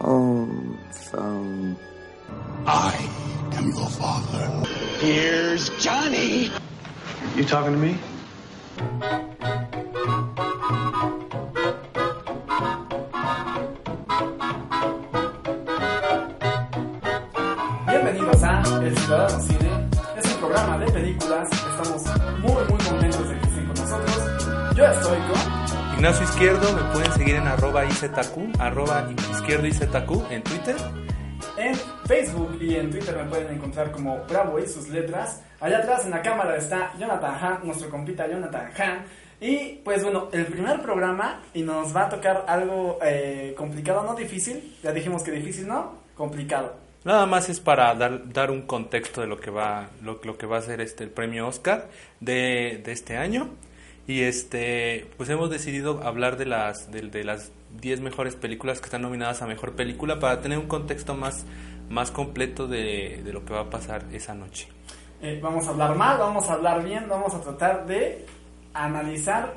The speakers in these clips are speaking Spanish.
Home phone. I am your father. Here's Johnny. You talking to me? Bienvenidos a El Ciudadano Cine. Es un programa de películas. Estamos muy, muy contentos de que estén con nosotros. Yo estoy con Ignacio Izquierdo, me pueden seguir en arroba IZQ, arroba izquierdo IZQ en Twitter. En Facebook y en Twitter me pueden encontrar como Bravo y sus letras. Allá atrás en la cámara está Jonathan Han, nuestro compita Jonathan Han. Y pues bueno, el primer programa y nos va a tocar algo eh, complicado, no difícil. Ya dijimos que difícil, ¿no? Complicado. Nada más es para dar, dar un contexto de lo que va, lo, lo que va a ser este el premio Oscar de, de este año. Y este, pues hemos decidido hablar de las, de, de las 10 mejores películas que están nominadas a mejor película para tener un contexto más, más completo de, de lo que va a pasar esa noche. Eh, vamos a hablar mal, vamos a hablar bien, vamos a tratar de analizar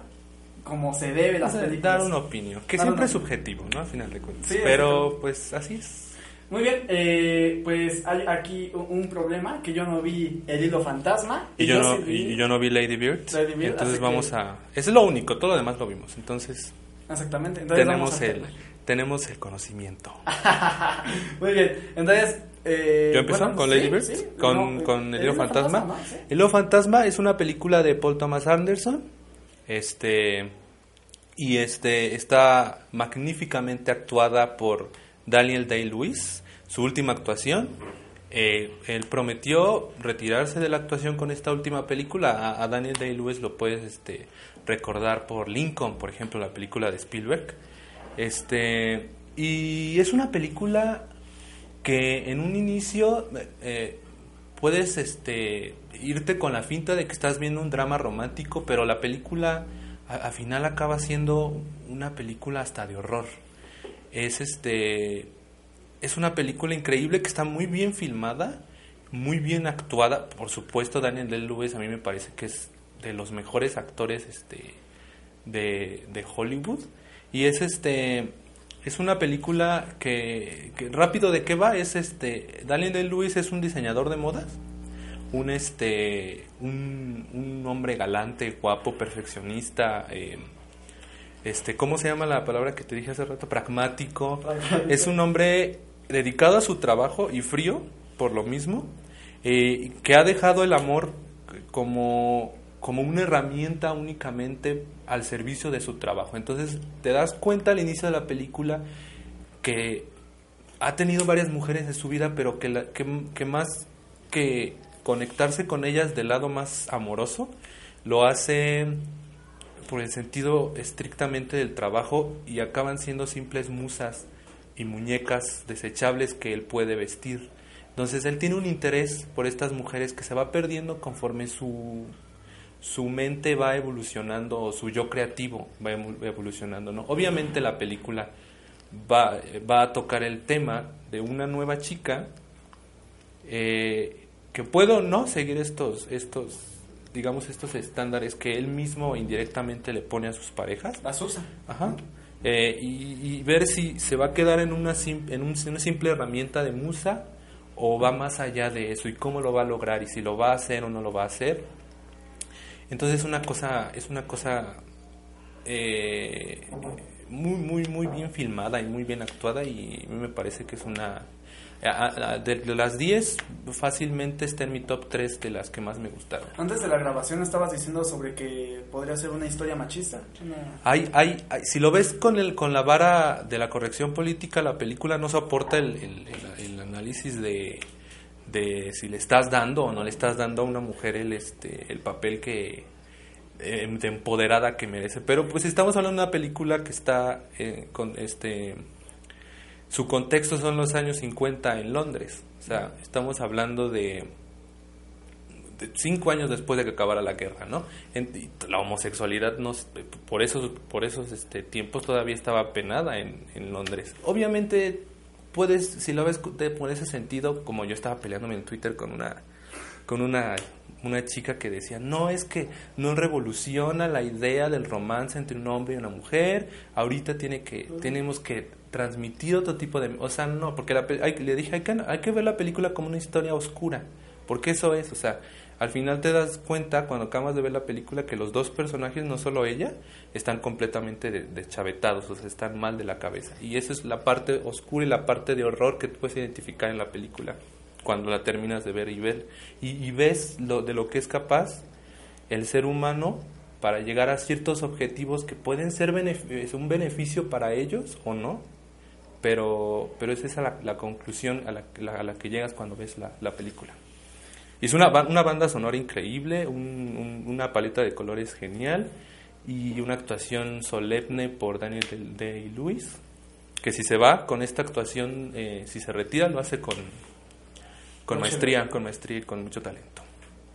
como se debe las películas. dar una opinión, que Dar siempre es subjetivo, ¿no? Al final de cuentas. Sí, Pero pues así es. Muy bien, eh, pues hay aquí un problema que yo no vi el hilo fantasma. Y yo, no, sí vi- y yo no vi Lady Bird. Lady Bird, entonces vamos que- a... Es lo único, todo lo demás lo vimos. Entonces Exactamente. Entonces tenemos el, tenemos el conocimiento. Muy bien, entonces... Eh, ¿Yo empiezo bueno, con sí, Lady Bird? sí, con, no, con eh, El Hilo Fantasma. El Hilo Fantasma es una película de Paul Thomas Anderson. Este... Y este está magníficamente actuada por Daniel Day-Lewis. Su última actuación. Eh, él prometió retirarse de la actuación con esta última película. A, Daniel Day-Lewis lo puedes este, recordar por Lincoln, por ejemplo, la película de Spielberg. Este, y es una película que en un inicio eh, puedes este, irte con la finta de que estás viendo un drama romántico, pero la película al final acaba siendo una película hasta de horror. Es este es una película increíble que está muy bien filmada, muy bien actuada. Por supuesto, Daniel Day-Lewis a mí me parece que es de los mejores actores este de, de Hollywood y es este es una película que, rápido de qué va es este Daniel Day-Lewis es un diseñador de modas un este un, un hombre galante guapo perfeccionista eh, este cómo se llama la palabra que te dije hace rato pragmático. Es un hombre dedicado a su trabajo y frío por lo mismo eh, que ha dejado el amor como como una herramienta únicamente al servicio de su trabajo. Entonces te das cuenta al inicio de la película que ha tenido varias mujeres en su vida, pero que, la- que, que más que conectarse con ellas del lado más amoroso, lo hace por el sentido estrictamente del trabajo y acaban siendo simples musas y muñecas desechables que él puede vestir. Entonces él tiene un interés por estas mujeres que se va perdiendo conforme su, su mente va evolucionando o su yo creativo va evolucionando. ¿no? Obviamente la película va, va a tocar el tema de una nueva chica eh, que puedo no seguir estos, estos, digamos, estos estándares que él mismo indirectamente le pone a sus parejas. La Susa. Ajá. Eh, y, y ver si se va a quedar en, una, sim- en un- una simple herramienta de musa o va más allá de eso y cómo lo va a lograr y si lo va a hacer o no lo va a hacer. Entonces es una cosa, es una cosa eh, muy, muy, muy bien filmada y muy bien actuada y a mí me parece que es una... De, de las 10 fácilmente está en mi top 3 de las que más me gustaron. Antes de la grabación estabas diciendo sobre que podría ser una historia machista. Una- Hay, hay, hay- si lo ves con el con la vara de la corrección política, la película no soporta el, el- el- el análisis de, de si le estás dando o no le estás dando a una mujer el este el papel que, eh, de empoderada que merece. Pero pues estamos hablando de una película que está eh, con este... Su contexto son los años 50 en Londres. O sea, estamos hablando de, de cinco años después de que acabara la guerra, ¿no? En- y la homosexualidad no, por esos, por esos este, tiempos todavía estaba penada en, en Londres. Obviamente puedes, si lo ves de- por ese sentido, como yo estaba peleándome en Twitter con una con una, una chica que decía, no, es que no revoluciona la idea del romance entre un hombre y una mujer, ahorita tiene que, tenemos que transmitir otro tipo de... O sea, no, porque la hay- le dije, hay que, hay que ver la película como una historia oscura, porque eso es, o sea, al final te das cuenta cuando acabas de ver la película que los dos personajes, no solo ella, están completamente de- deschavetados, o sea, están mal de la cabeza. Y esa es la parte oscura y la parte de horror que tú puedes identificar en la película cuando la terminas de ver y ver y, ves lo de lo que es capaz el ser humano para llegar a ciertos objetivos que pueden ser un beneficio para ellos o no pero pero es esa la, la conclusión a la, la- a la que llegas cuando ves la, la película es una, una banda sonora increíble un- un- una paleta de colores genial y una actuación solemne por Daniel Day-Lewis que si se va con esta actuación eh, si se retira lo hace con con Mucho maestría, talento. con maestría y con mucho talento.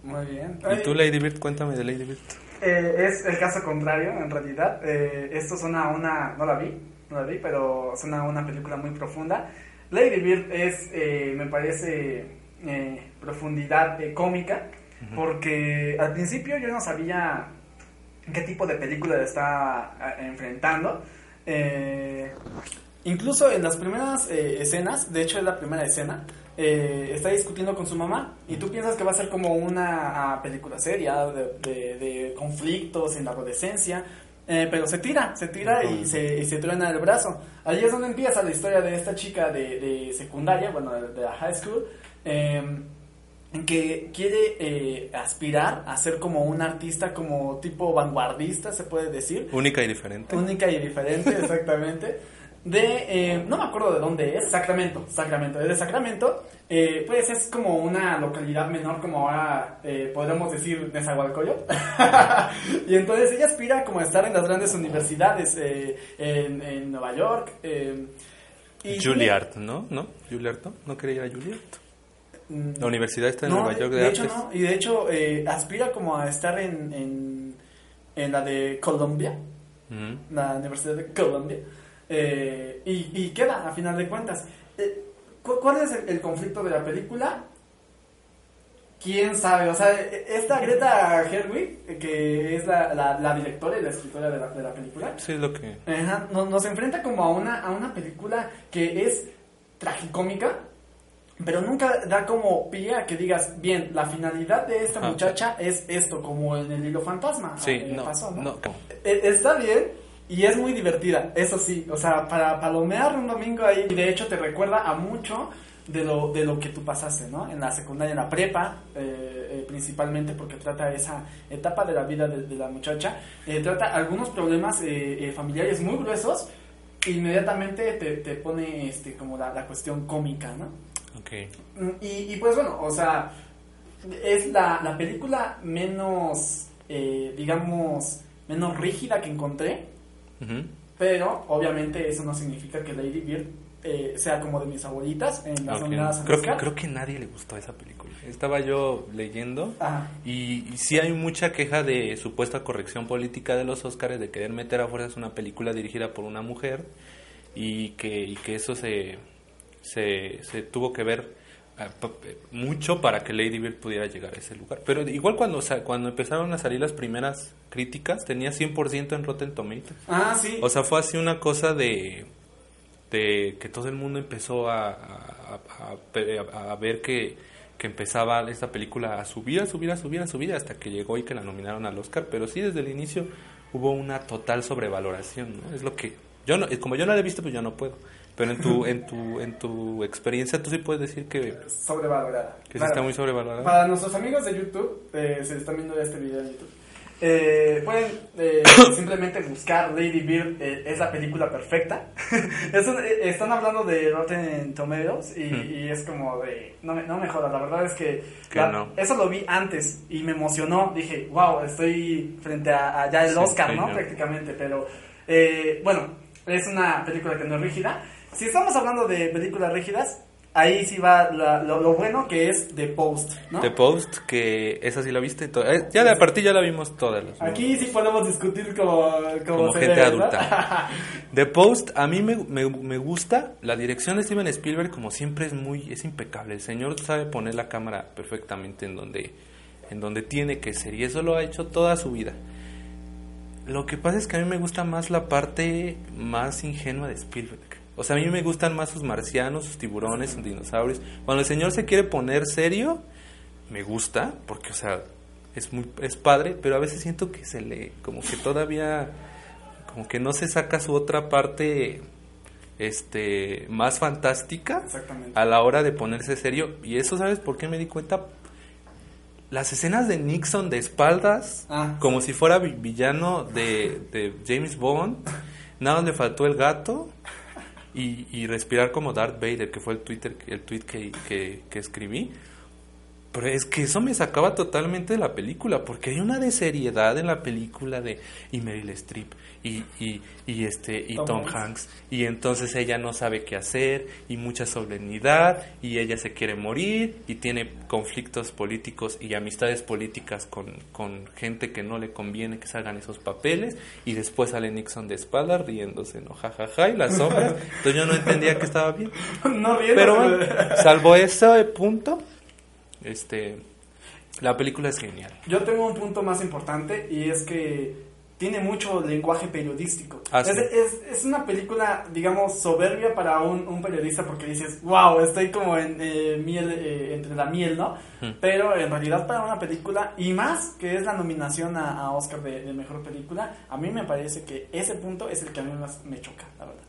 Muy bien. ¿Y tú, Lady Bird? Cuéntame de Lady Bird. Eh, es el caso contrario, en realidad. Eh, esto a una. No la vi, no la vi, pero suena a una película muy profunda. Lady Bird es, eh, me parece, eh, profundidad eh, cómica, porque al principio yo no sabía qué tipo de película le eh, enfrentando. Incluso en las primeras escenas, de hecho es la primera escena, eh, está discutiendo con su mamá y tú piensas que va a ser como una ah, película seria de, de- de conflictos en la adolescencia, eh, pero se tira, se tira y se, y se truena el brazo. Ahí es donde empieza la historia de esta chica de, de secundaria, bueno, de, la high school, eh, que quiere eh, aspirar a ser como un artista como tipo vanguardista, se puede decir. Única y diferente. Única y diferente, exactamente. De, eh, no me acuerdo de dónde es, Sacramento, Sacramento. Es de Sacramento, eh, pues es como una localidad menor, como ahora eh, podríamos decir Nezahualcóyotl. y entonces ella aspira como a estar en las grandes universidades eh, en, en Nueva York. eh, y Juilliard, ¿no? ¿No? Juilliard, ¿no? ¿No quería ir a Juilliard? Mm, La universidad está en no, Nueva York de, de hecho Artes. no, y de hecho eh, aspira como a estar en, en, en la de Columbia. Ujú. la Universidad de Columbia, eh, y, y queda a final de cuentas. Eh, ¿cu- ¿Cuál es el, el conflicto de la película? ¿Quién sabe? O sea, e- esta Greta Gerwig, eh, que es la, la, la directora y la escritora de la, de la película, Sí, lo que... Ajá, no- nos, enfrenta como a una, a una película que es tragicómica, pero nunca da como pie a que digas, bien, la finalidad de esta Ah, muchacha es esto, como en el hilo fantasma. Sí, no, pasó, ¿no? no. Eh, Está bien y es muy divertida, eso sí. O sea, para palomear un domingo ahí, y de hecho te recuerda a mucho de lo, de lo que tú pasaste, ¿no? En la secundaria, en la prepa, eh, eh, principalmente porque trata esa etapa de la vida de, de la muchacha. Eh, trata algunos problemas familiares muy gruesos. e Inmediatamente te, te pone este, como la, la cuestión cómica, ¿no? Ok. Mm, Y, y pues bueno, o sea, es la, la película menos, digamos, menos rígida que encontré, Pero obviamente eso no significa que Lady Bird eh, sea como de mis favoritas en las nominadas al Creo, que, Oscar. creo que nadie le gustó esa película. Estaba yo leyendo y, y sí hay mucha queja de supuesta corrección política de los Oscars de querer meter a fuerzas una película dirigida por una mujer y que, y que eso se, se, se tuvo que ver mucho para que Lady Bird pudiera llegar a ese lugar. Pero igual cuando, cuando empezaron a salir las primeras críticas tenía 100% en Rotten Tomatoes. Ah, sí. O sea, fue así una cosa de, de que todo el mundo empezó a, a- a- a- a ver que, que empezaba esta película a subir, a subir, a subir, a subir, hasta que llegó y que la nominaron al Oscar. Pero sí, desde el inicio hubo una total sobrevaloración, ¿no? Es lo que... Yo no, como yo no la he visto, pues yo no puedo. Pero en tu, en tu, en tu experiencia, tú sí puedes decir que, Sobrevalorada. que sí Claro. está muy sobrevalorada. Para nuestros amigos de YouTube, eh, se están viendo este video en YouTube. eh, pueden eh, simplemente buscar Lady Bird, eh, es la película perfecta. Es un- eh, están hablando de Rotten Tomatoes y, y es como de, no me, no me jodas, la verdad es que, Que la- no. eso lo vi antes y me emocionó. Dije, wow, estoy frente a, a ya el Sí, Oscar, sí, ¿no? Prácticamente, pero eh, bueno, es una película que no es rígida. Si estamos hablando de películas rígidas, ahí sí va la- lo, lo bueno que es The Post, ¿no? The Post, que esa sí la viste. to- eh, Ya de a partir ya la vimos todas. las- Aquí sí podemos discutir como, como, gente debe, ¿no? adulta. The Post, a mí me, me, me gusta. La dirección de Steven Spielberg, como siempre, es muy es impecable. El señor sabe poner la cámara perfectamente en donde, en donde tiene que ser. Y eso lo ha hecho toda su vida. Lo que pasa es que a mí me gusta más la parte más ingenua de Spielberg. O sea, a mí me gustan más sus marcianos, sus tiburones, sus dinosaurios. Cuando el señor se quiere poner serio, me gusta, porque, o sea, es muy es padre, pero a veces siento que se le, como que todavía, como que no se saca su otra parte, este, más fantástica a la hora de ponerse serio. Y eso, ¿sabes por qué me di cuenta? Las escenas de Nixon de espaldas, Ah. como si fuera vi- villano de, de James Bond, nada más le faltó el gato y, y respirar como Darth Vader, que fue el Twitter, el tweet que, que, que escribí. Pero es que eso me sacaba totalmente de la película, porque hay una de seriedad en la película de y Meryl Streep y, y, y este y Tom Tom, Hanks. Hanks y entonces ella no sabe qué hacer y mucha solemnidad y ella se quiere morir y tiene conflictos políticos y amistades políticas con, con gente que no le conviene que salgan esos papeles y después sale Nixon de espalda riéndose, no jajaja y las sombras, entonces yo no entendía que estaba bien. no riendo, Pero bueno, salvo ese punto, este, la película es genial. Yo tengo un punto más importante y es que tiene mucho lenguaje periodístico. Ah, es, sí. es, es una película, digamos, soberbia para un, un periodista porque dices, wow, estoy como en eh, miel, eh, entre la miel, ¿no? Hmm. Pero en realidad para una película, y más que es la nominación a, a Oscar de, de Mejor Película, a mí me parece que ese punto es el que a mí más me choca, la verdad.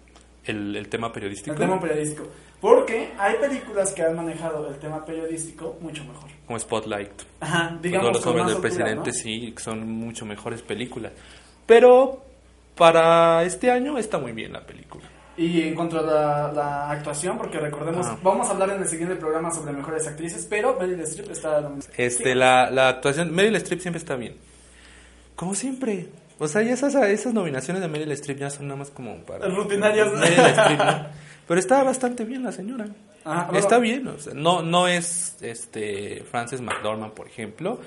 El, el tema periodístico, El tema periodístico. Porque hay películas que han manejado el tema periodístico mucho mejor. como Spotlight. Ajá, digamos. Todos los hombres del presidente ¿no? sí son mucho mejores películas. Pero para este año está muy bien la película. Y en cuanto a la, la actuación, porque recordemos, Ah. vamos a hablar en el siguiente programa sobre mejores actrices, pero Meryl Streep está. Este, Sí. la, la actuación, Meryl Streep siempre está bien. Como siempre. O sea, ya esas, esas nominaciones de Meryl Streep ya son nada más como para... Rutinarias. Meryl Streep, ¿no? Pero está bastante bien la señora. Bueno. Está bien, o sea, no, no es este Frances McDormand, por ejemplo,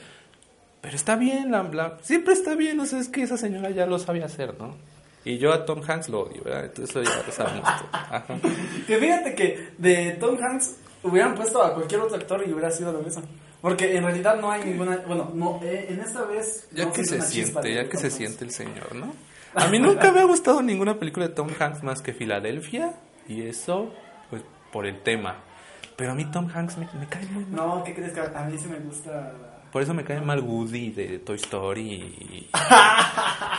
pero está bien, la, la- siempre está bien, o sea, es que esa señora ya lo sabe hacer, ¿no? Y yo a Tom Hanks lo odio, ¿verdad? Entonces eso ya lo sabemos. Ajá. Que fíjate que de Tom Hanks hubieran puesto a cualquier otro actor y hubiera sido lo mismo. Porque en realidad no hay ninguna. Bueno, no, eh, en esta vez. Ya no que se siente, ya que se siente el señor, ¿no? A mí nunca me ha gustado ninguna película de Tom Hanks más que Filadelfia, y eso, pues, por el tema. Pero a mí Tom Hanks me, me cae muy mal. No, ¿qué crees que a mí sí me gusta? Por eso me cae mal Woody de Toy Story y,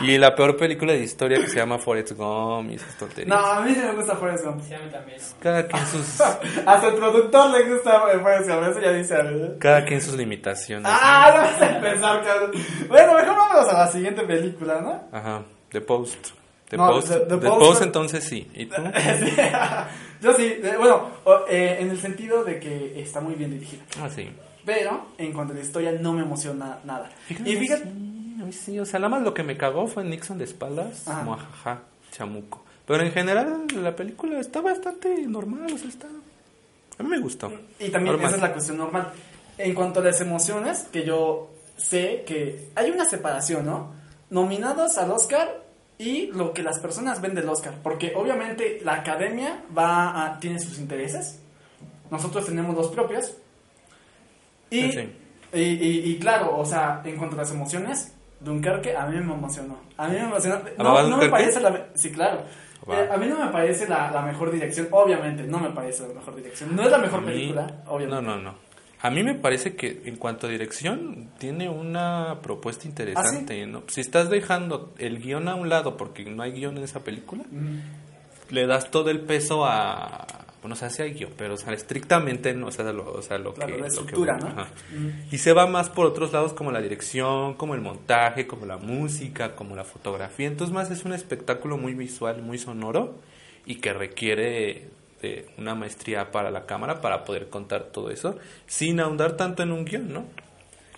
y la peor película de historia que se llama Forrest Gump y esas tonterías. No, a mí sí me gusta Forrest Gump. Sí, a mí también. Cada quien sus Hasta el productor le gusta Forrest Gump, eso ya dice. ¿verdad? cada quien sus limitaciones. Ah, no vas a empezar, cabrón. Bueno, mejor vámonos a la siguiente película, ¿no? Ajá, The Post. The No, Post, The- The The Post- Post entonces sí. ¿Y tú? Sí. Yo sí, eh, bueno, eh, en el sentido de que está muy bien dirigida. Ah, sí. Pero en cuanto a la historia no me emociona nada. Fíjate, Y fíjate, sí, a mí sí, o sea, nada más lo que me cagó fue Nixon de espaldas, Ajá. como ajaja, chamuco. Pero en general la película está bastante normal, o sea, está... A mí me gustó. y también Normal. esa es la cuestión normal. En cuanto a las emociones, que yo sé que hay una separación, ¿no? Nominados al Oscar y lo que las personas ven del Oscar. Porque obviamente la academia va a, tiene sus intereses. Nosotros tenemos los propios. Y, Sí, y, y- y claro, o sea, en cuanto a las emociones, Dunkerque a mí me emocionó. A mí me emocionó. No, ¿Amabas no me parece la... Sí, claro. Eh, a mí no me parece la, la mejor dirección. Obviamente, no me parece la mejor dirección. No es la mejor mí- película, obviamente. No, no, no. A mí me parece que en cuanto a dirección tiene una propuesta interesante. ¿no? Si estás dejando el guion a un lado porque no hay guion en esa película, Mm. le das todo el peso a, bueno, o sea, sí hay guion, pero o sea, estrictamente no, o sea, lo, o sea, lo Claro, que... la lo que- estructura, ¿no? Y se va más por otros lados como la dirección, como el montaje, como la música, como la fotografía. Entonces más es un espectáculo muy visual, muy sonoro y que requiere de una maestría para la cámara para poder contar todo eso sin ahondar tanto en un guion, ¿no?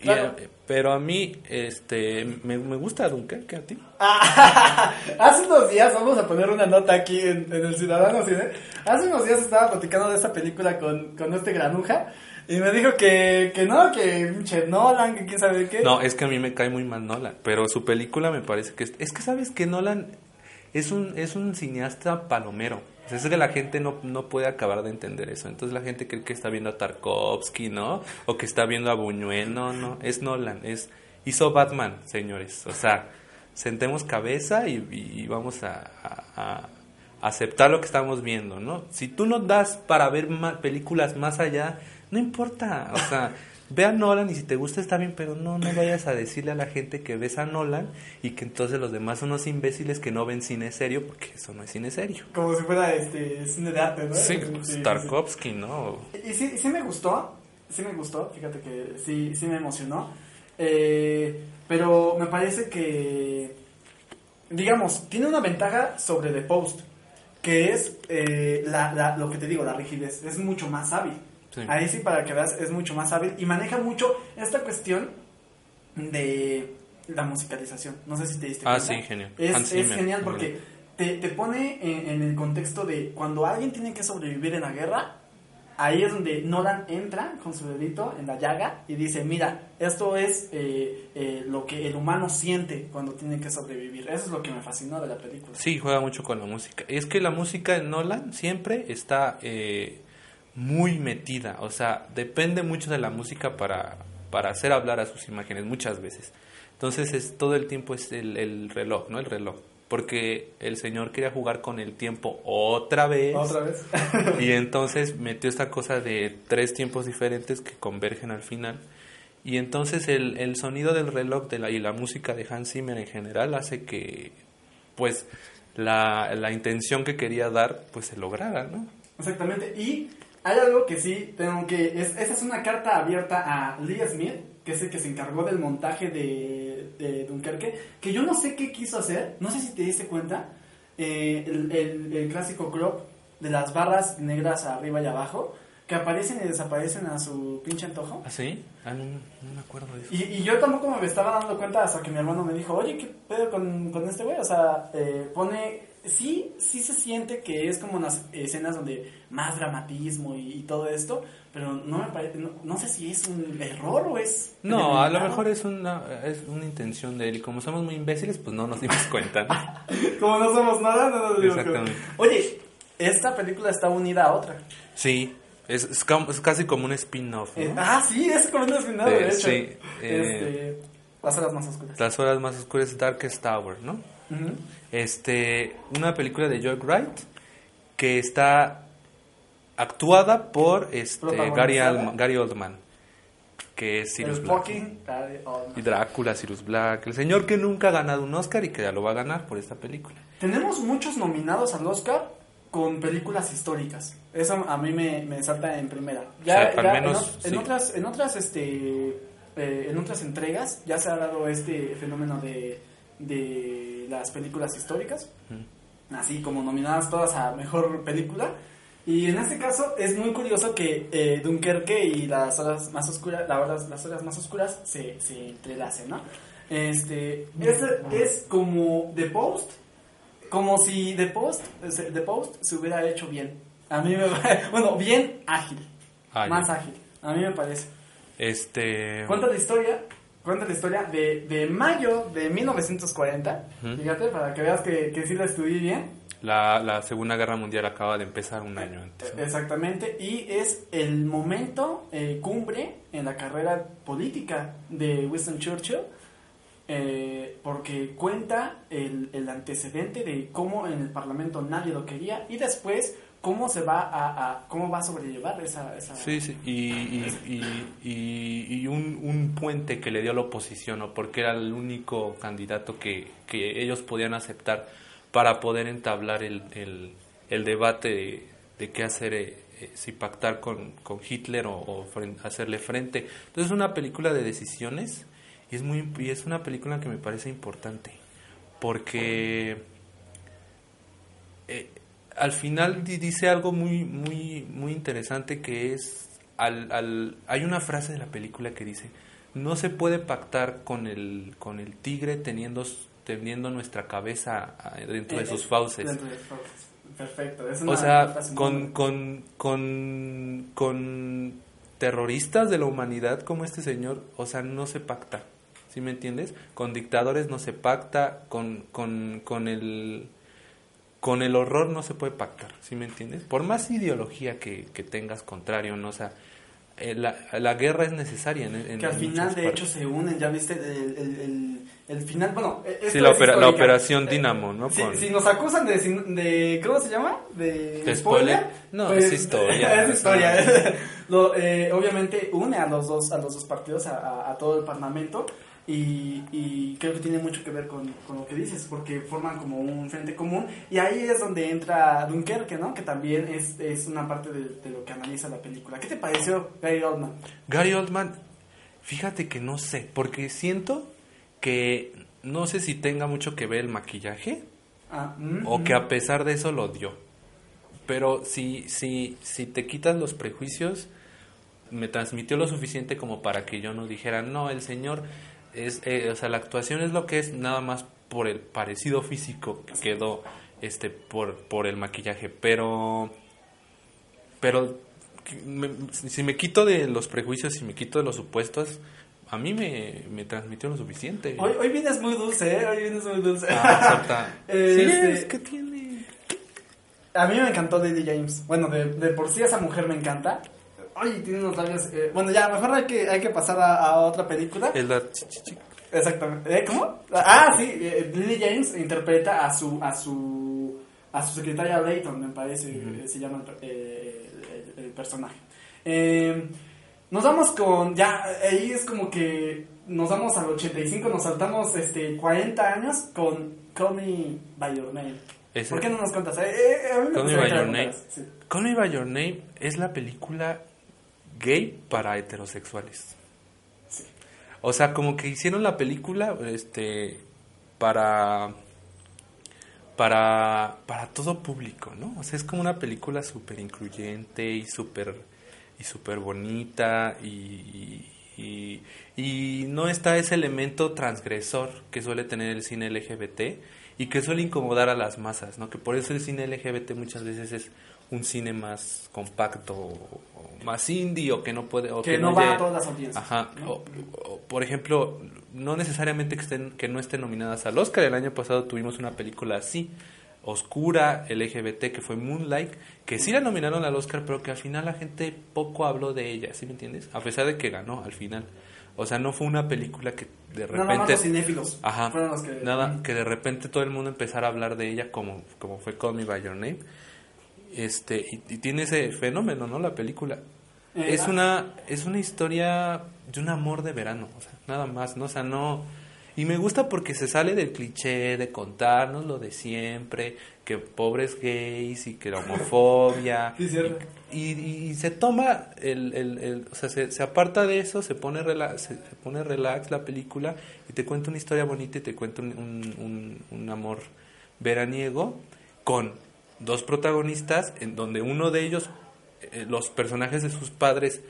Claro. eh, pero a mí este me, me gusta Dunkerque a ti. Hace unos días, vamos a poner una nota aquí en, en el Ciudadano Cine. Hace unos días estaba platicando de esta película con, con este granuja. Y me dijo que, que no, que pinche Nolan, que quién sabe qué. No, es que a mí me cae muy mal Nolan, pero su película me parece que es, es que sabes que Nolan es un es un cineasta palomero. Es que la gente no, no puede acabar de entender eso. Entonces la gente cree que está viendo a Tarkovsky, ¿no? O que está viendo a Buñuel, no, no, es Nolan, es hizo Batman, señores. O sea, sentemos cabeza y, vamos a, aceptar lo que estamos viendo, ¿no? Si tú nos das para ver ma- películas más allá, no importa, o sea, ve a Nolan y si te gusta está bien, pero no, no vayas a decirle a la gente que ves a Nolan y que entonces los demás son unos imbéciles que no ven cine serio, porque eso no es cine serio. Como si fuera este cine de arte, ¿no? Sí, sí, Tarkovsky, ¿no? Y sí, sí me gustó, sí me gustó, fíjate que sí, sí me emocionó. Eh, pero me parece que, digamos, tiene una ventaja sobre The Post, que es eh, la, la- lo que te digo, la rigidez, es mucho más hábil. Sí. Ahí sí, para que veas, es mucho más hábil y maneja mucho esta cuestión de la musicalización. No sé si te diste Ah, cuenta. sí, genial. Es, Zimmer, genial porque te, te pone en, en el contexto de cuando alguien tiene que sobrevivir en la guerra, ahí es donde Nolan entra con su dedito en la llaga y dice, mira, esto es eh, eh, lo que el humano siente cuando tiene que sobrevivir. Eso es lo que me fascinó de la película. Sí, juega mucho con la música. Es que la música en Nolan siempre está eh, muy metida. O sea, depende mucho de la música para, para hacer hablar a sus imágenes, muchas veces. Entonces, es, todo el tiempo es el, el reloj, ¿no? El reloj. Porque el señor quería jugar con el tiempo otra vez. Otra vez. Y entonces metió esta cosa de tres tiempos diferentes que convergen al final. Y entonces el, el sonido del reloj de la, y la música de Hans Zimmer en general hace que, pues, la, la intención que quería dar, pues, se lograra, ¿no? Exactamente. Y hay algo que sí tengo que... Es, esa es una carta abierta a Lee Smith, que es el que se encargó del montaje de, de Dunkerque, que yo no sé qué quiso hacer, no sé si te diste cuenta, eh, el, el- el clásico crop de las barras negras arriba y abajo, que aparecen y desaparecen a su pinche antojo. ¿Ah, sí? Ah, no, no me acuerdo de eso. Y, y yo tampoco me estaba dando cuenta hasta que mi hermano me dijo, oye, ¿qué pedo con, con este güey? O sea, eh, pone... Sí, sí se siente que es como unas escenas donde más dramatismo y, y todo esto, pero no me parece... No, no sé si es un error o es... No, a lo mejor es una, es una intención de él. Y como somos muy imbéciles, pues no nos dimos cuenta. ¿no? Como no somos nada, no nos dimos cuenta. Oye, esta película está unida a otra. Sí, es, es, es casi como un spin-off, ¿no? Eh, ah, sí, es como una final, de hecho. sí, eh, Este, las horas más oscuras. Las horas más oscuras, Darkest Tower, ¿no? Este, una película de Joy Wright que está actuada por este, Gary, Protagonizada. Alma- Gary Oldman, que es Sirius El Black. Y Drácula, Sirius Black, el señor que nunca ha ganado un Oscar y que ya lo va a ganar por esta película. Tenemos muchos nominados al Oscar con películas históricas. Eso a mí me, me salta en primera. Ya, O sea, al ya menos, en, ot- en sí. otras, en otras, este, eh, en otras entregas ya se ha dado este fenómeno de, de las películas históricas, así como nominadas todas a mejor película. Y en este caso es muy curioso que eh, Dunkerque y las horas más oscuras, las horas, las horas más oscuras se, se entrelacen, ¿no? Este, es, es como The Post, como si The Post, se- The Post se hubiera hecho bien. A mí me bueno, bien ágil, más ágil, a mí me parece. Este, Cuenta la historia, cuenta la historia de, de mayo de 1940, Ujú. fíjate, para que veas que, que sí la estudié bien. la, la Segunda Guerra Mundial acaba de empezar un año antes. ¿no? Exactamente, y es el momento eh, cumbre en la carrera política de Winston Churchill, eh, porque cuenta el, el antecedente de cómo en el Parlamento nadie lo quería y después cómo se va a, cómo va a sobrellevar esa, esa Sí, sí, y, y, y, un, un puente que le dio a la oposición, ¿no? porque era el único candidato que, que ellos podían aceptar para poder entablar el, el, el debate de qué hacer, eh, eh, si pactar con, con Hitler o, hacerle frente. Entonces es una película de decisiones y es, muy, y es una película que me parece importante porque eh, al final di- dice algo muy, muy, muy interesante que es, al, al, hay una frase de la película que dice, no se puede pactar con el, con el tigre teniendo, teniendo nuestra cabeza ah, dentro de sus fauces. Dentro de fauces. Perfecto. Es una O sea, con, con, con, con terroristas de la humanidad como este señor, o sea, no se pacta, ¿sí me entiendes? Con dictadores no se pacta, con, con, con el con el horror no se puede pactar, ¿sí me entiendes? Por más ideología que, que tengas contrario, ¿no? O sea, eh, la, la guerra es necesaria en, en- que al en final de partes. hecho se unen, ya viste el, el, el, el final, bueno, esto Sí, la, opera- operación Eh, Dínamo, ¿no? Si, Con- si nos acusan de, de ¿cómo se llama? De, ¿De spoiler? No, es historia. es historia. Lo, eh, obviamente une a los dos a los dos partidos, a, a- a todo el parlamento y, y creo que tiene mucho que ver con, con lo que dices, porque forman como un frente común y ahí es donde entra Dunkerque, ¿no? Que también es, es una parte de, de lo que analiza la película. ¿Qué te pareció Gary Oldman? Gary Oldman, fíjate que no sé, porque siento que no sé si tenga mucho que ver el maquillaje Ah, mm, o mm. que a pesar de eso lo dio. Pero si, si, si te quitas los prejuicios, me transmitió lo suficiente como para que yo no dijera, no, el señor es, eh, o sea, la actuación es lo que es nada más por el parecido físico que quedó este por, por el maquillaje, pero pero me- si me quito de los prejuicios, si me quito de los supuestos, a mí me, me transmitió lo suficiente. Hoy, hoy vienes muy dulce, ¿eh? Hoy vienes muy dulce. Ah, exacta. Sí, Este, es que tiene. A mí me encantó Lady James. Bueno, de, de por sí esa mujer me encanta. Ay, tiene unos labios. eh, bueno, ya, mejor hay que, hay que pasar a, a otra película. Chi- Exactamente. ¿Eh? ¿Cómo? Ah, sí. eh, Lily James interpreta a su a su a su secretaria Layton, me parece, eh, se llama el, eh, el- el personaje. Eh, nos vamos con ya ahí es como que nos vamos al 85, nos saltamos este 40 años con Call Me by Your Name. ¿Por qué no nos eh, a mí me Call Me gustaría by Your me Name. sí. Call Me By Your Name es la película gay para heterosexuales. O sea, como que hicieron la película este para para para todo público, ¿no? O sea, es como una película súper incluyente y súper y súper bonita y, y, y no está ese elemento transgresor que suele tener el cine LGBT y que suele incomodar a las masas, ¿no? Que por eso el cine LGBT muchas veces es un cine más compacto o, o más indie o que no puede o Que no va a todas las audiencias. Ajá. ¿no? O- o, por ejemplo, no necesariamente que estén que no estén nominadas al Oscar. El año pasado tuvimos una película así, oscura, LGBT, que fue Moonlight, que sí la nominaron al Oscar, pero que al final la gente poco habló de ella, ¿sí me entiendes? A pesar de que ganó al final. O sea, no fue una película que de Nada más repente los cinéfilos. Ajá. fueron los que Nada, que de repente todo el mundo empezara a hablar de ella como, como fue Call Me By Your Name. Este, y, y tiene ese fenómeno, ¿no? La película. Es una es una historia de un amor de verano, o sea, nada más, ¿no? O sea, no y me gusta porque se sale del cliché de contarnos lo de siempre, que pobres gays y que la homofobia. Sí, y, y- y se toma el, el- el- o sea, se, se aparta de eso, se pone relax, se, se pone relax la película y te cuenta una historia bonita y te cuenta un, un- un- un amor veraniego con dos protagonistas en donde uno de ellos, eh, los personajes de sus padres,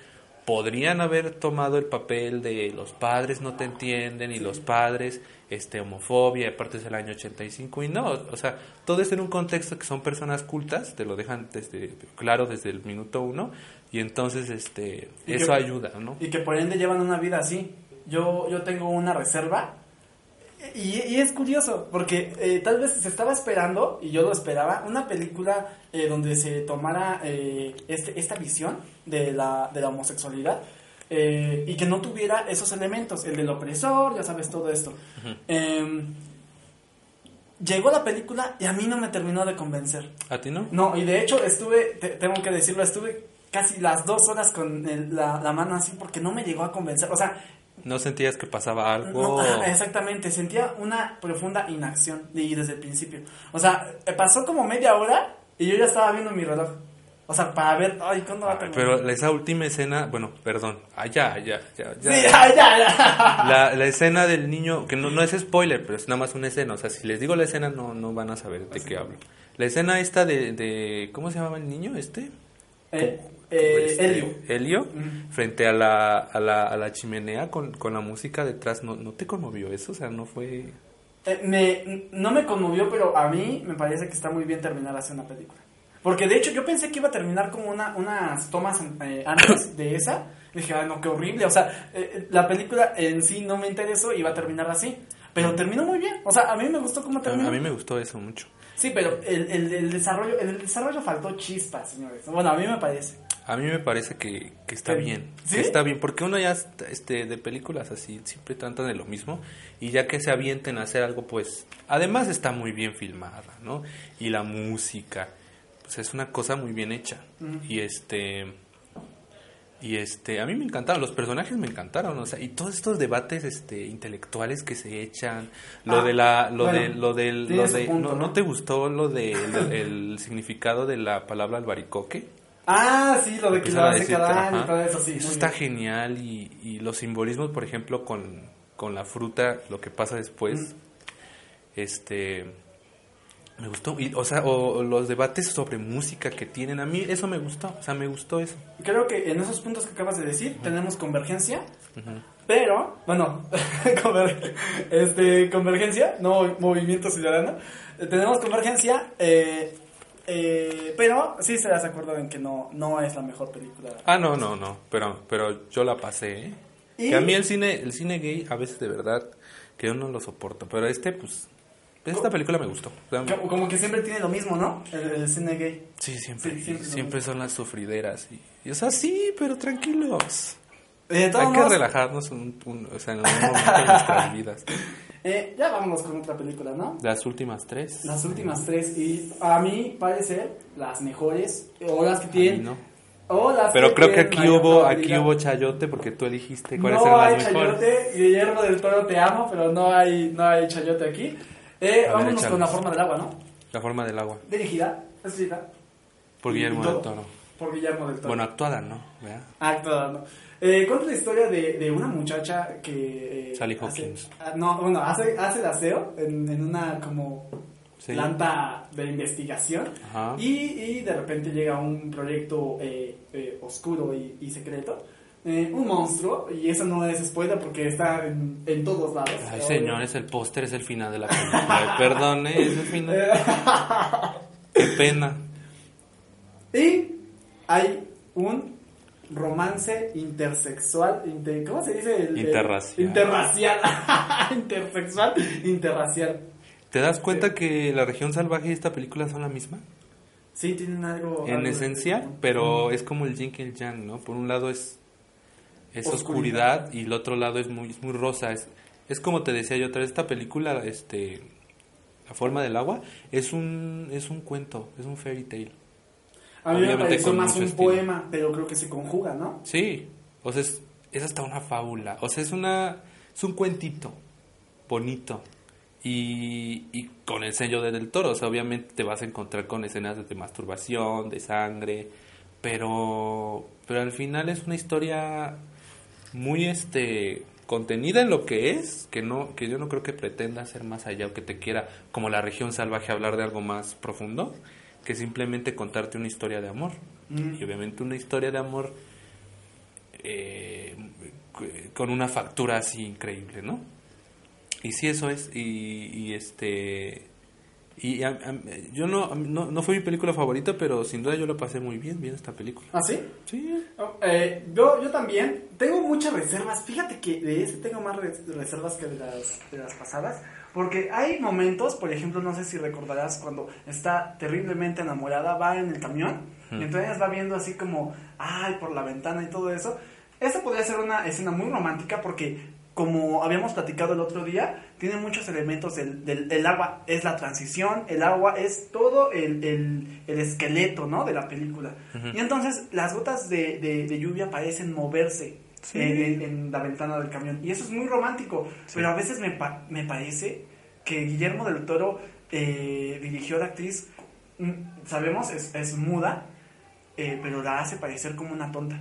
podrían haber tomado el papel de los padres no te entienden y los padres este homofobia, y aparte es el año 85 y no, o sea, todo esto en un contexto que son personas cultas, te lo dejan desde claro desde el minuto uno y entonces este Y eso que- ayuda, ¿no? Y que por ende llevan una vida así. Yo, yo tengo una reserva. Y, y es curioso, porque eh, tal vez se estaba esperando, y yo lo esperaba, una película eh, donde se tomara eh, este, esta visión de la, de la homosexualidad y que no tuviera esos elementos, el del opresor, ya sabes, todo esto. Em, llegó la película y a mí no me terminó de convencer. ¿A ti no? No, y de hecho estuve, te- tengo que decirlo, estuve casi las dos horas con el- la, la mano así porque no me llegó a convencer. O sea, ¿No sentías que pasaba algo? no, exactamente, sentía una profunda inacción desde el principio. O sea, eh, pasó como media hora y yo ya estaba viendo mi reloj. O sea, para ver, ay, ¿cuándo va a terminar? pero esa última escena, bueno, perdón, ah, ya, ya, ya. Sí, ya, ya. La, la escena del niño, que no, no es spoiler, pero es nada más una escena. O sea, si les digo la escena, no, no van a saber de qué hablo. La escena esta de, de ¿cómo se llamaba el niño este? Eh, eh, Este, Elio. Helio, frente a la, a la, a la chimenea con, con la música detrás. ¿No, ¿No te conmovió eso? O sea, no fue... Eh, me, no me conmovió, pero a mí me parece que está muy bien terminar así una película. Porque de hecho yo pensé que iba a terminar como una, unas tomas eh, antes de esa. Y dije, ay no, qué horrible. O sea, eh, la película en sí no me interesó y iba a terminar así. Pero terminó muy bien. O sea, a mí me gustó cómo terminó. a mí me gustó eso mucho. Sí, pero el, el, el desarrollo, el desarrollo faltó chispas, señores. Bueno, a mí me parece. A mí me parece que, que está ¿Sí? bien. ¿Sí? Que está bien, porque uno ya este, de películas así siempre tratan de lo mismo y ya que se avienten a hacer algo, pues además está muy bien filmada, ¿no? Y la música, pues es una cosa muy bien hecha. Y este y este a mí me encantaron, los personajes me encantaron, o sea, y todos estos debates este intelectuales que se echan, lo Ah, de la lo bueno, de lo del lo de punto, ¿no, ¿no? ¿no te gustó lo de el, el significado de la palabra albaricoque? Ah, sí, lo de que lo hace cada año y todo eso, sí. Eso está bien. genial y, y los simbolismos, por ejemplo, con, con la fruta, lo que pasa después, este, me gustó. Y, o sea, o, o los debates sobre música que tienen, a mí eso me gustó, o sea, me gustó eso. Creo que en esos puntos que acabas de decir tenemos convergencia, pero, bueno, este, convergencia, no movimiento ciudadano, Eh, tenemos convergencia, eh, eh, pero sí estarás de acuerdo en que no, no es la mejor película. Ah, no, no, no, pero, pero yo la pasé, ¿eh? Y- Que a mí el cine, el cine gay a veces de verdad que yo no lo soporto, pero este, pues, esta película me gustó. O sea, Como, como que siempre tiene lo mismo, ¿no? El, el cine gay. sí, siempre, Sí, siempre siempre, son las sufrideras. Y, y, o sea, sí, pero tranquilos. Eh, Hay que relajarnos un, un- o sea, en algún momento de nuestras vidas. Eh, ya vámonos con otra película, ¿no? Las últimas tres. Las últimas tres, y a mí parecer las mejores, o las que tienen... no. o las Pero creo que aquí hubo, aquí hubo chayote porque tú eligiste cuáles no eran hay las mejores. chayote, Guillermo del Toro te amo, pero no hay, no hay chayote aquí. Eh, A vámonos con la forma del agua, ¿no? La forma del agua. Dirigida, escrita Por Guillermo del Toro. Por Guillermo del Toro. Bueno, actuada, ¿no? ¿Verdad? Actuada, ¿no? Eh, cuenta la historia de, de una muchacha que... eh, Sally Hawkins. ah, no, bueno, hace, hace el aseo en, en una como Sí. planta de investigación Ajá. y, y de repente llega un proyecto eh, eh, oscuro y, y secreto. eh, un monstruo, y eso no es spoiler porque está en, en todos lados. Ay, Obvio. señores, el póster es el final de la película. Perdone, es el final. Qué pena. Y hay un romance intersexual, inter- ¿cómo se dice? El- Interracial. interracial. Intersexual, interracial. ¿Te das cuenta que la región salvaje y esta película son la misma? Sí, tienen algo... En algo- esencia, pero es como el yin y el yang, ¿no? Por un lado es, es Oscuridad. oscuridad y el otro lado es muy, es muy rosa. Es, es como te decía yo otra vez, esta película, este, La forma del agua, es un, es un cuento, es un fairy tale. A mí me pareció más un estilo. poema, pero creo que se conjuga, ¿no? Sí, o sea, es, es hasta una fábula, o sea, es una es un cuentito bonito y, y con el sello de Del Toro, o sea, obviamente te vas a encontrar con escenas de masturbación, de sangre, pero pero al final es una historia muy este contenida en lo que es, que no que yo no creo que pretenda ser más allá o que te quiera como la región salvaje hablar de algo más profundo que simplemente contarte una historia de amor. Mm. Y obviamente una historia de amor eh, con una factura así increíble, ¿no? Y sí, eso es. Y, y este. Y a- a- yo no, no, no fue mi película favorita, pero sin duda yo la pasé muy bien viendo esta película. ¿Ah, sí? Sí. Oh, eh, yo, yo también tengo muchas reservas. Fíjate que de este tengo más res- reservas que de las, de las pasadas. Porque hay momentos, por ejemplo, no sé si recordarás cuando está terriblemente enamorada, va en el camión y entonces va viendo así como, ay, por la ventana y todo eso. Esa podría ser una escena muy romántica porque, como habíamos platicado el otro día, tiene muchos elementos del, del el agua. Es la transición, el agua es todo el, el, el esqueleto, ¿no? De la película. Y entonces las gotas de, de- de lluvia parecen moverse Sí. en, en- en la ventana del camión. Y eso es muy romántico. Pero a veces me, pa- me parece que Guillermo del Toro eh, dirigió a la actriz, mm, sabemos, es, es muda. eh, pero la hace parecer como una tonta.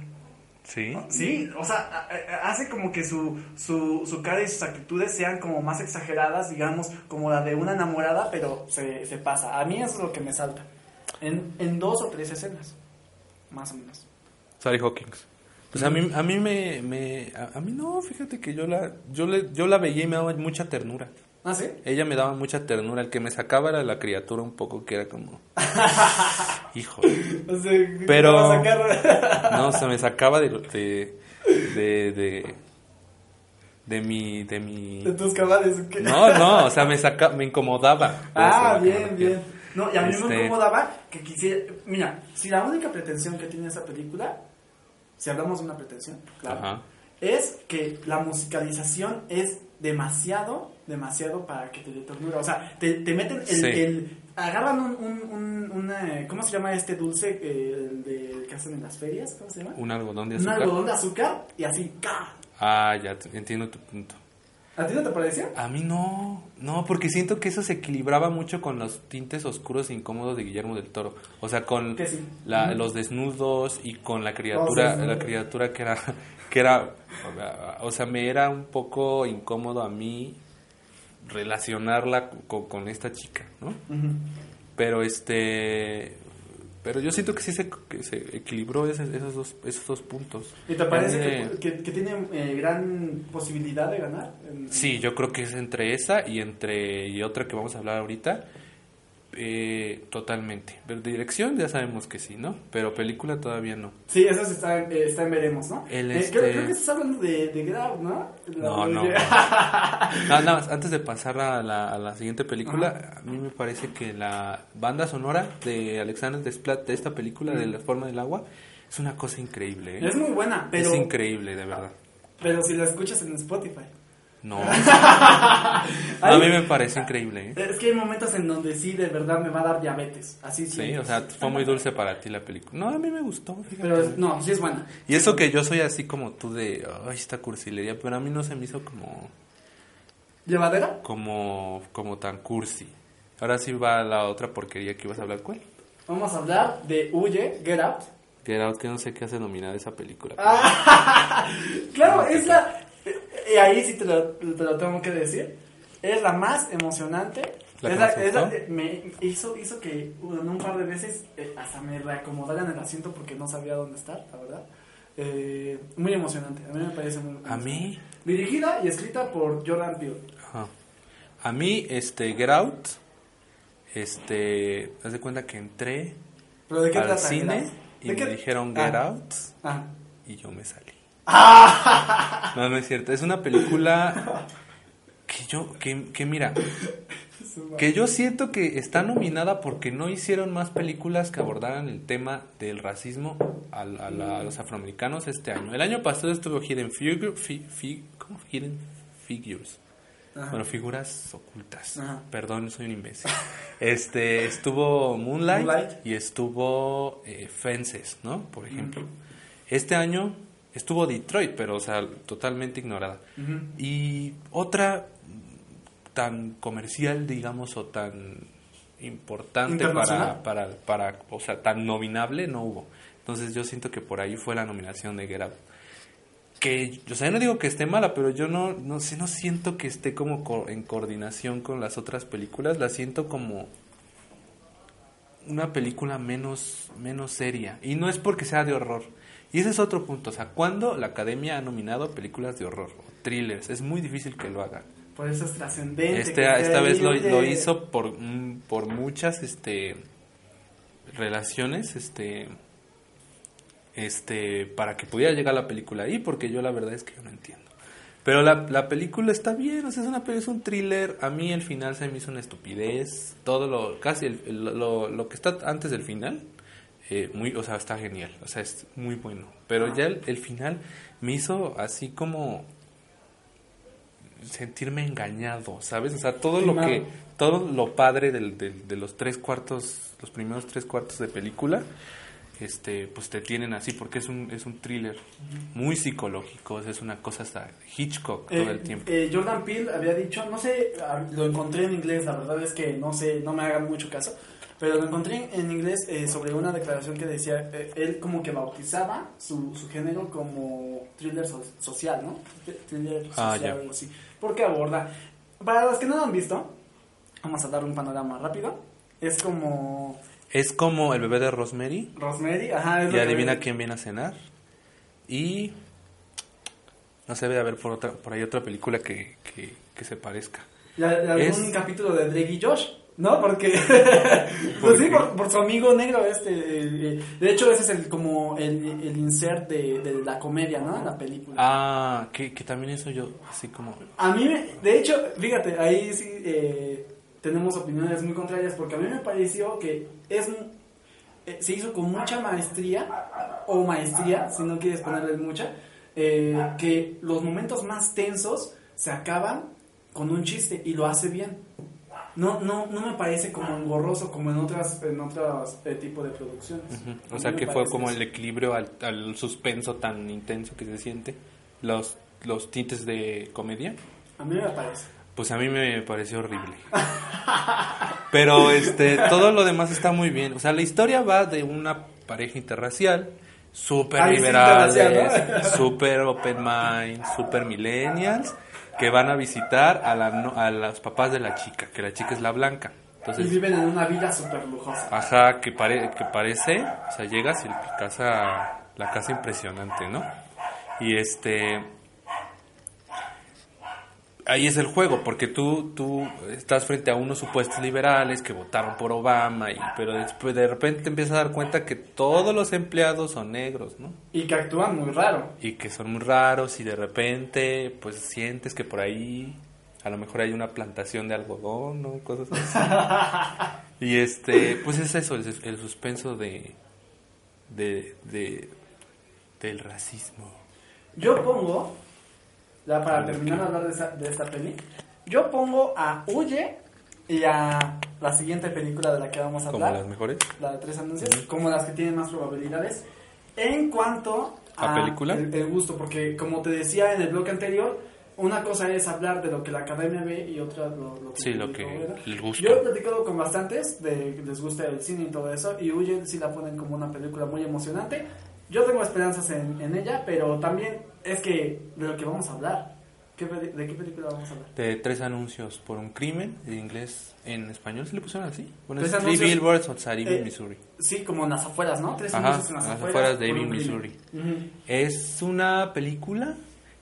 Sí. Sí, o sea, hace como que su, su, su cara y sus actitudes sean como más exageradas, digamos, como la de una enamorada, pero se, se pasa. A mí eso es lo que me salta. En, en dos o tres escenas, más o menos. Sally Hawkins. Pues a mí, a mí me, me a, a mí no, fíjate que yo la, yo le, yo la veía y me daba mucha ternura. ¿Ah, sí? Ella me daba mucha ternura, el que me sacaba era la criatura un poco que era como, hijo, O sea, ¿qué Pero- sacar? no, se me sacaba de, de, de, de, de mi, de mi, de tus cabales. ¿qué? no, no, o sea, me saca, me incomodaba. Ah, bien, bien. No, y a mí me Este- incomodaba que quisiera. Mira, si la única pretensión que tiene esa película, si hablamos de una pretensión, claro, Ajá. es que la musicalización es demasiado, demasiado para que te dé ternura. O sea, te, te meten el. Sí. el- agarran un. un, un- una- ¿Cómo se llama este dulce eh, el de, que hacen en las ferias? ¿Cómo se llama? Un algodón de Un azúcar. algodón de azúcar y así, ¡ca! Ah, ya entiendo tu punto. ¿A ti no te pareció? A mí no, no, porque siento que eso se equilibraba mucho con los tintes oscuros e incómodos de Guillermo del Toro. O sea, con sí. la- los desnudos y con la criatura, la criatura que era, que era, o sea, me era un poco incómodo a mí relacionarla con, con esta chica, ¿no? Pero este, pero yo siento que sí se, que se equilibró ese- esos dos, esos dos puntos. ¿Y te parece Eh, que, que- que tiene eh, gran posibilidad de ganar? Sí, yo creo que es entre esa y entre y otra que vamos a hablar ahorita. Eh, totalmente. Pero dirección ya sabemos que sí, ¿no? Pero película todavía no. Sí, eso está, eh, está en veremos, ¿no? El Eh, este- creo, creo que estás hablando de, de Grau, ¿no? No, La- no. de- nada más, antes de pasar a la, a la siguiente película, a mí me parece que la banda sonora de Alexander Desplat de esta película, de La Forma del Agua, es una cosa increíble. ¿eh? es muy buena, pero, Es increíble, de verdad. pero si la escuchas en Spotify. No. a mí me parece increíble. ¿eh? Es que hay momentos en donde sí, de verdad me va a dar diabetes. Así sí. Sí, o sea, fue muy dulce para ti la película. No, a mí me gustó, fíjate. Pero no, sí es buena. Y eso que yo soy así como tú de, ay, esta cursilería, pero a mí no se me hizo como, ¿Llevadera? como, como tan cursi. Ahora sí va la otra porquería que ibas a hablar, ¿cuál? Vamos a hablar de Huye, Get Out. Get Out, que no sé qué hace nominada esa película. Ah. Claro, es la. Y ahí sí te lo, te lo tengo que decir. Es la más emocionante. ¿La es la, es la- me hizo, hizo que un par de veces eh, hasta me reacomodaran el asiento porque no sabía dónde estar, la verdad. Eh, muy emocionante. A mí me parece muy A mí, Dirigida y escrita por Jordan Peele. ajá. a mí, este, Get Out, este, haz de cuenta que entré ¿Pero de qué al trata? cine ¿De y me qué- dijeron Get Ah. Out Ah. y yo me salí. No, no es cierto. Es una película que yo, que, que mira, que yo siento que está nominada porque no hicieron más películas que abordaran el tema del racismo a, la- a los afroamericanos este año. El año pasado estuvo Hidden, Figu- fi- fi- ¿cómo? Hidden Figures. Ajá. Bueno, figuras ocultas. Ajá. Perdón, soy un imbécil. Este, estuvo Moonlight, Moonlight. y estuvo eh, Fences, ¿no? Por ejemplo. Este año estuvo Detroit, pero, o sea, totalmente ignorada. Y otra tan comercial, digamos, o tan importante para, para, para, o sea, tan nominable, no hubo. Entonces yo siento que por ahí fue la nominación de Get Out. Que, o sea, yo no digo que esté mala, pero yo no, no sé, no siento que esté como co- en coordinación con las otras películas, la siento como una película menos, menos seria. Y no es porque sea de horror. Y ese es otro punto. O sea, cuando la academia ha nominado películas de horror o thrillers, es muy difícil que lo haga. Por eso es trascendente. Este, esta vez lo, hizo por, mm, por muchas este, relaciones este, este, para que pudiera llegar la película ahí, porque yo la verdad es que yo no entiendo. Pero la, la película está bien, o sea, es, una, es un thriller. A mí el final se me hizo una estupidez. Todo lo, casi el- el- lo, lo que está antes del final, eh, muy, o sea, está genial. O sea, es muy bueno. Pero ya el, el final me hizo así como sentirme engañado, ¿sabes? O sea, todo lo que, todo lo padre del, del- de los tres cuartos, los primeros tres cuartos de película, este, pues te tienen así, porque es un, es un thriller muy psicológico, o sea, es una cosa hasta Hitchcock todo Eh, el tiempo. eh, Jordan Peele había dicho, no sé, ah, lo encontré en inglés, la verdad es que no sé, no me hagan mucho caso, pero lo encontré en inglés eh, sobre una declaración que decía, eh, él como que bautizaba su, su género como thriller so- social, ¿no? Thriller social, Ah, algo así. Porque aborda, para los que no lo han visto, vamos a dar un panorama rápido, es como Es como el bebé de Rosemary. Rosemary, ajá, es Y adivina quién viene a cenar. Y no se debe haber por otra por ahí otra película que, que, que se parezca. Y algún Es- capítulo de Drake y Josh, ¿no? Porque, ¿Por pues sí, por, por su amigo negro este. eh, eh, de hecho, ese es el como el, el insert de, de la comedia, ¿no? La película. Ah, que, que también eso yo así como A mí, me- de hecho, fíjate, ahí sí eh, tenemos opiniones muy contrarias porque a mí me pareció que es eh, se hizo con mucha maestría o maestría, si no quieres ponerle mucha, que los momentos más tensos se acaban con un chiste y lo hace bien. No, no, no me parece como engorroso como en otras en otros eh, tipos de producciones. O sea que fue como eso. el equilibrio al, al suspenso tan intenso que se siente, los, los tintes de comedia. A mí me parece. Pues a mí me pareció horrible. Pero este todo lo demás está muy bien. O sea, la historia va de una pareja interracial, súper Ay, sí, liberales, súper open mind, súper millennials, que van a visitar a, la, no- a los papás de la chica, que la chica es la blanca. Y Entonces, viven en una vida súper lujosa. Ajá, que, pare, que parece, o sea, llegas y casa, la casa impresionante, ¿no? Y este, ahí es el juego, porque tú, tú estás frente a unos supuestos liberales que votaron por Obama, y, pero después de repente te empiezas a dar cuenta que todos los empleados son negros, ¿no? Y que actúan muy raro. Y que son muy raros y de repente pues sientes que por ahí a lo mejor hay una plantación de algodón, ¿no? Cosas así. y este, pues es eso, el, el suspenso de, de, de, del racismo. Yo pongo, ya para A terminar de hablar de, esa- de esta peli, yo pongo a Huye y a la siguiente película de la que vamos a Como hablar, las mejores. la de Tres Anuncios, como las que tienen más probabilidades, en cuanto ¿A película? El, el gusto, porque como te decía en el bloque anterior, una cosa es hablar de lo que la academia ve y otra lo, lo que Sí, lo que- el gusto. Yo he platicado con bastantes de que les gusta el cine y todo eso, y Huye sí la ponen como una película muy emocionante. Yo tengo esperanzas en, en ella, pero también es que de lo que vamos a hablar. ¿Qué ¿De qué película vamos a hablar? De tres anuncios por un crimen, en inglés, en español se le pusieron así. Bueno, Tres es Three anuncios, Billboards outside Ebbing, eh, Missouri. Sí, como en las afueras, ¿no? Tres Ajá, anuncios en las, en las afueras, afueras de Ebbing, crimen. Ujú. Es una película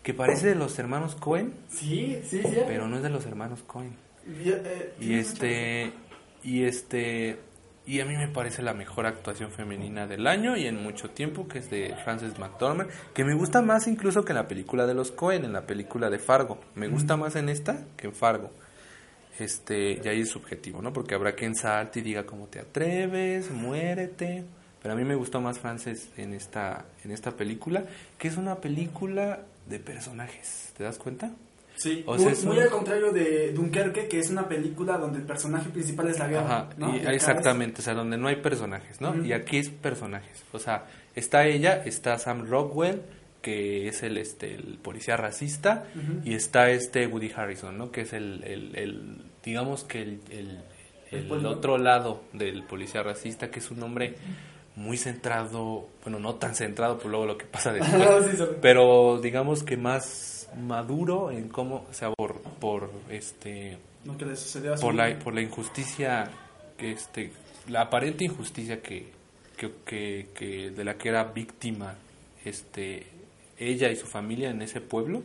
que parece de los hermanos Cohen, Sí, sí, sí. pero no es de los hermanos Cohen. Y, eh, Y este y este y a mí me parece la mejor actuación femenina del año y en mucho tiempo que es de Frances McDormand, que me gusta más incluso que en la película de los Cohen, en la película de Fargo. Me gusta más en esta que en Fargo. Este, y ahí es subjetivo, ¿no? Porque habrá quien salte y diga cómo te atreves, muérete. Pero a mí me gustó más Frances en esta en esta película, que es una película de personajes, ¿te das cuenta? Sí, O sea, muy, es muy un- al contrario de Dunkerque, que es una película donde el personaje principal es la guerra. Ajá, ¿no? y- exactamente, o sea, donde no hay personajes, ¿no? Y aquí es personajes, o sea, está ella, está Sam Rockwell, que es el, este, el policía racista, y está este Woody Harrison, ¿no? Que es el, el- el- digamos que el, el- El otro lado del policía racista, que es un hombre muy centrado, bueno, no tan centrado por luego lo que pasa después, Sí, pero digamos que más maduro en cómo, o sea, por, por este Lo que le por la, por la injusticia que este la aparente injusticia que, que, que- que de la que era víctima este ella y su familia en ese pueblo.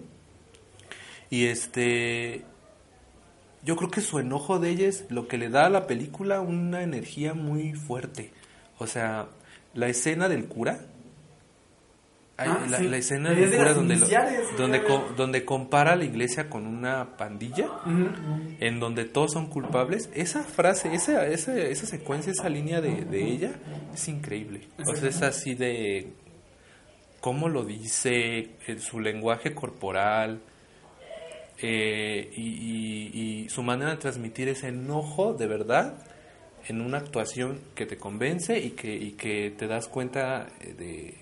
Y este yo creo que su enojo de ella es lo que le da a la película una energía muy fuerte. O sea la escena del cura Ah, la, sí. la escena de cura las donde, lo- donde, co- donde compara la iglesia con una pandilla en donde todos son culpables, esa frase, esa, esa, esa secuencia, esa línea de, de ella es increíble. O sea, es así de cómo lo dice, eh, su lenguaje corporal eh, y, y- y su manera de transmitir ese enojo de verdad en una actuación que te convence y que, y que te das cuenta eh, de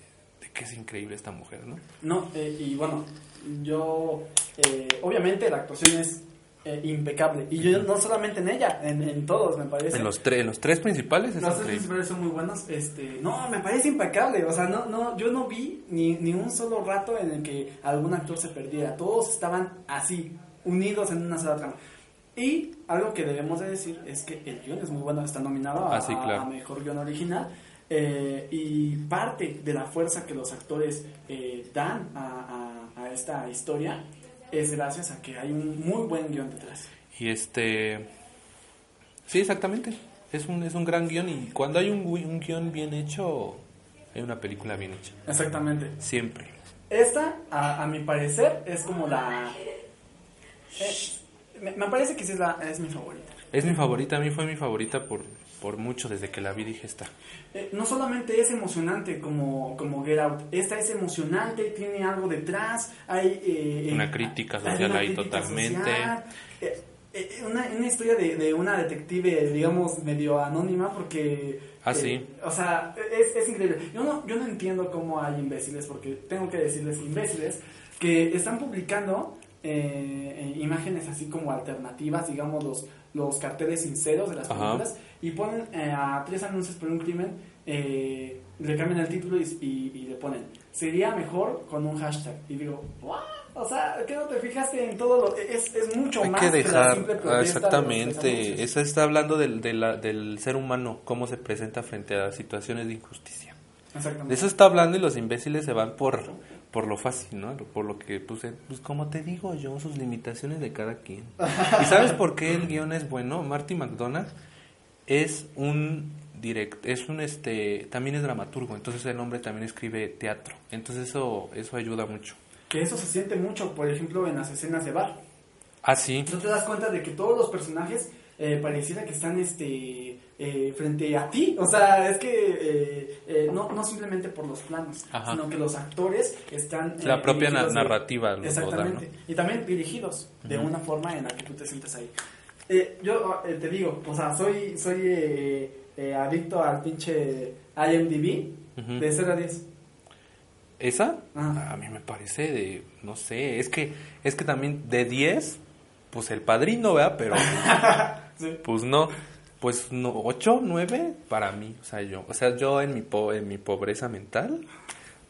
que es increíble esta mujer, ¿no? No, eh, y bueno, yo, eh, obviamente la actuación es eh, impecable. Y yo no solamente en ella, en, en todos, me parece. En los, tres en los tres principales es Los tres principales son muy buenos. Este, no, me parece impecable. O sea, no, no, yo no vi ni, ni un solo rato en el que algún actor se perdiera. Todos estaban así, unidos en una sola trama. Y algo que debemos de decir es que el guion es muy bueno, está nominado a, Ah, sí, claro. a mejor guion original. Eh, y parte de la fuerza que los actores eh, dan a, a- a esta historia es gracias a que hay un muy buen guion detrás. Y este. Sí, exactamente. Es un, es un gran guion. Y cuando hay un, un guion bien hecho, hay una película bien hecha. Exactamente. Siempre. Esta, a, a mi parecer, es como la... eh, me, me parece que sí es, la, es mi favorita. Es mi favorita. A mí fue mi favorita por, por mucho. Desde que la vi dije esta. Eh, no solamente es emocionante como, como Get Out, esta es emocionante, tiene algo detrás, hay... eh, Una eh, crítica social ahí totalmente. social. Eh, eh, una, una historia de, de una detective, digamos, medio anónima, porque... Ah, sí. O sea, es, es increíble. Yo no, yo no entiendo cómo hay imbéciles, porque tengo que decirles imbéciles, que están publicando eh, eh, imágenes así como alternativas, digamos, los, los carteles sinceros de las Ajá. películas, y ponen eh, a tres anuncios por un crimen, eh, le cambian el título y, y- y le ponen, sería mejor con un hashtag. Y digo, ¿what? O sea, ¿qué no te fijaste en todo lo Es, es mucho Hay más que dejar. simple ah, de exactamente. Eso está hablando del, de la- del ser humano. Cómo se presenta frente a situaciones de injusticia. Exactamente. De eso está hablando y los imbéciles se van por, por lo fácil, ¿no? Por lo que puse, pues como te digo yo, sus limitaciones de cada quien. ¿Y sabes por qué el guion es bueno? Marty McDonagh es un direct, es un este, también es dramaturgo, entonces el hombre también escribe teatro. Entonces eso, eso ayuda mucho. Que eso se siente mucho, por ejemplo, en las escenas de bar. Ah, sí. No te das cuenta de que todos los personajes eh, pareciera que están este eh, frente a ti. O sea, es que eh, eh, no, no simplemente por los planos, Ajá. sino que los actores están... La propia na- de- narrativa da, Exactamente. Y también dirigidos de una forma en la que tú te sientes ahí. Yo te digo, o sea, soy, soy adicto al pinche IMDb de 0 a 10. ¿Esa? Ajá. A mí me parece de, no sé, es que, es que también de 10, pues el padrino, ¿verdad? Pero, Sí. pues no, pues no, 8, 9 para mí, o sea, yo, o sea, yo en mi, po- en mi pobreza mental,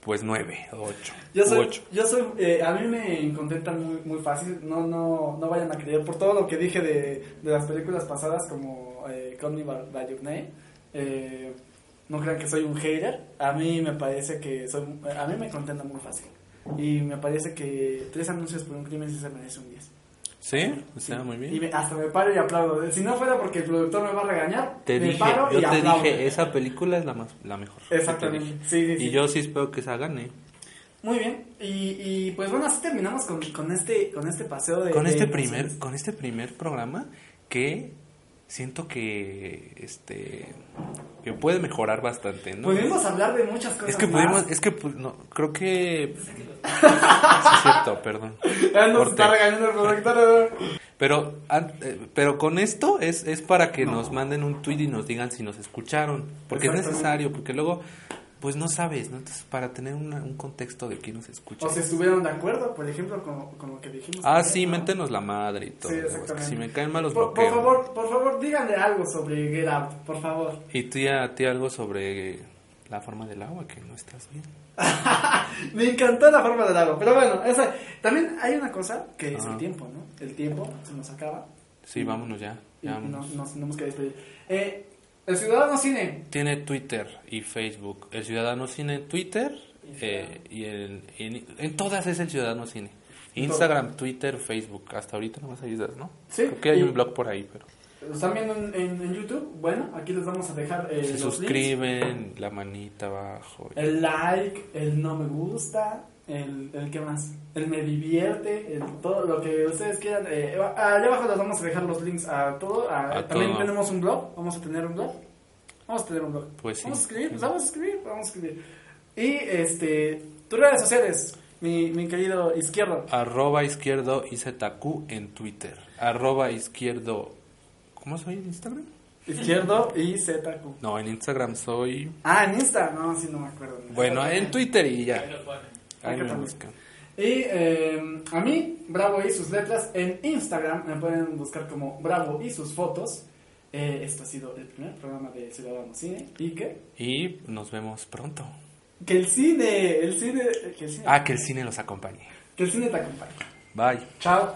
pues 9 o 8. Yo soy, 8. yo soy eh, a mí me contentan muy, muy fácil, no, no, no vayan a creer por todo lo que dije de, de las películas pasadas como eh, Call Me By By Your Name, eh, no crean que soy un hater, a mí me parece que soy, a mí me contentan muy fácil y me parece que tres anuncios por un crimen sí se merece un 10. ¿Sí? O sea, muy bien. Y me- hasta me paro y aplaudo. Si no fuera porque el productor me va a regañar, te me dije, paro yo y te aplaudo. dije, esa película es la más, la mejor. Exactamente. Sí, sí, sí. Y yo sí espero que esa gane. Muy bien, y, y pues bueno, así terminamos con, con este con este paseo de... Con de este emociones. primer, con este primer programa que siento que este que puede mejorar bastante, ¿no? Pudimos hablar de muchas cosas Es que pudimos, es que pu- no, creo que sí es cierto, perdón. Nos está regañando el productor. Pero eh, pero con esto es es para que nos manden un tweet y nos digan si nos escucharon, porque es necesario, porque luego pues no sabes, ¿no? Entonces para tener una- un contexto de quién nos escucha. O si estuvieron de acuerdo, por ejemplo, con, con lo que dijimos. Ah, sí, ¿no? méntenos la madre y todo. Sí, exactamente. si me caen mal los por, por favor, por favor, díganle algo sobre Get Out, por favor. Y tú ya, a ti algo sobre la forma del agua, que no estás bien. Me encantó la forma del lago, pero bueno, esa, también hay una cosa que es Ajá. el tiempo, ¿no? El tiempo se nos acaba Sí, vámonos ya. ya nos, vámonos. nos tenemos que despedir. Eh, el Ciudadano Cine, Tiene Twitter y Facebook. El Ciudadano Cine en Twitter eh, y en, en, en todas es el Ciudadano Cine. Instagram, Twitter, Facebook. Hasta ahorita no más ayudas, ¿no? Sí, Creo que hay y- un blog por ahí, pero... ¿lo están viendo en, en- en YouTube? Bueno, aquí les vamos a dejar eh, Se los links. suscriben, la manita abajo. El like, el no me gusta, el, el qué más, el me divierte, el todo lo que ustedes quieran. Eh, allá abajo les vamos a dejar los links a todo. a- A también todo. tenemos un blog, vamos a tener un blog. Vamos a tener un blog. Pues sí. Vamos a escribir, pues vamos a escribir, vamos a escribir. Y este, tus redes sociales, mi, mi querido izquierdo. Arroba izquierdo IZQ en Twitter. Arroba izquierdo... ¿Cómo soy en Instagram? Izquierdo y ZQ. No, en Instagram soy... Ah, en Insta, no, sí, no me acuerdo. Bueno, en Twitter y ya. Ahí me también. buscan. Y eh, a mí, Bravo y sus letras, en Instagram me pueden buscar como Bravo y sus fotos. Eh, esto ha sido el primer programa de Ciudadano Cine. ¿Y qué? Y nos vemos pronto. Que el cine, el cine, que el cine, Ah, que el cine los acompañe. que el cine te acompañe. Bye. Chao.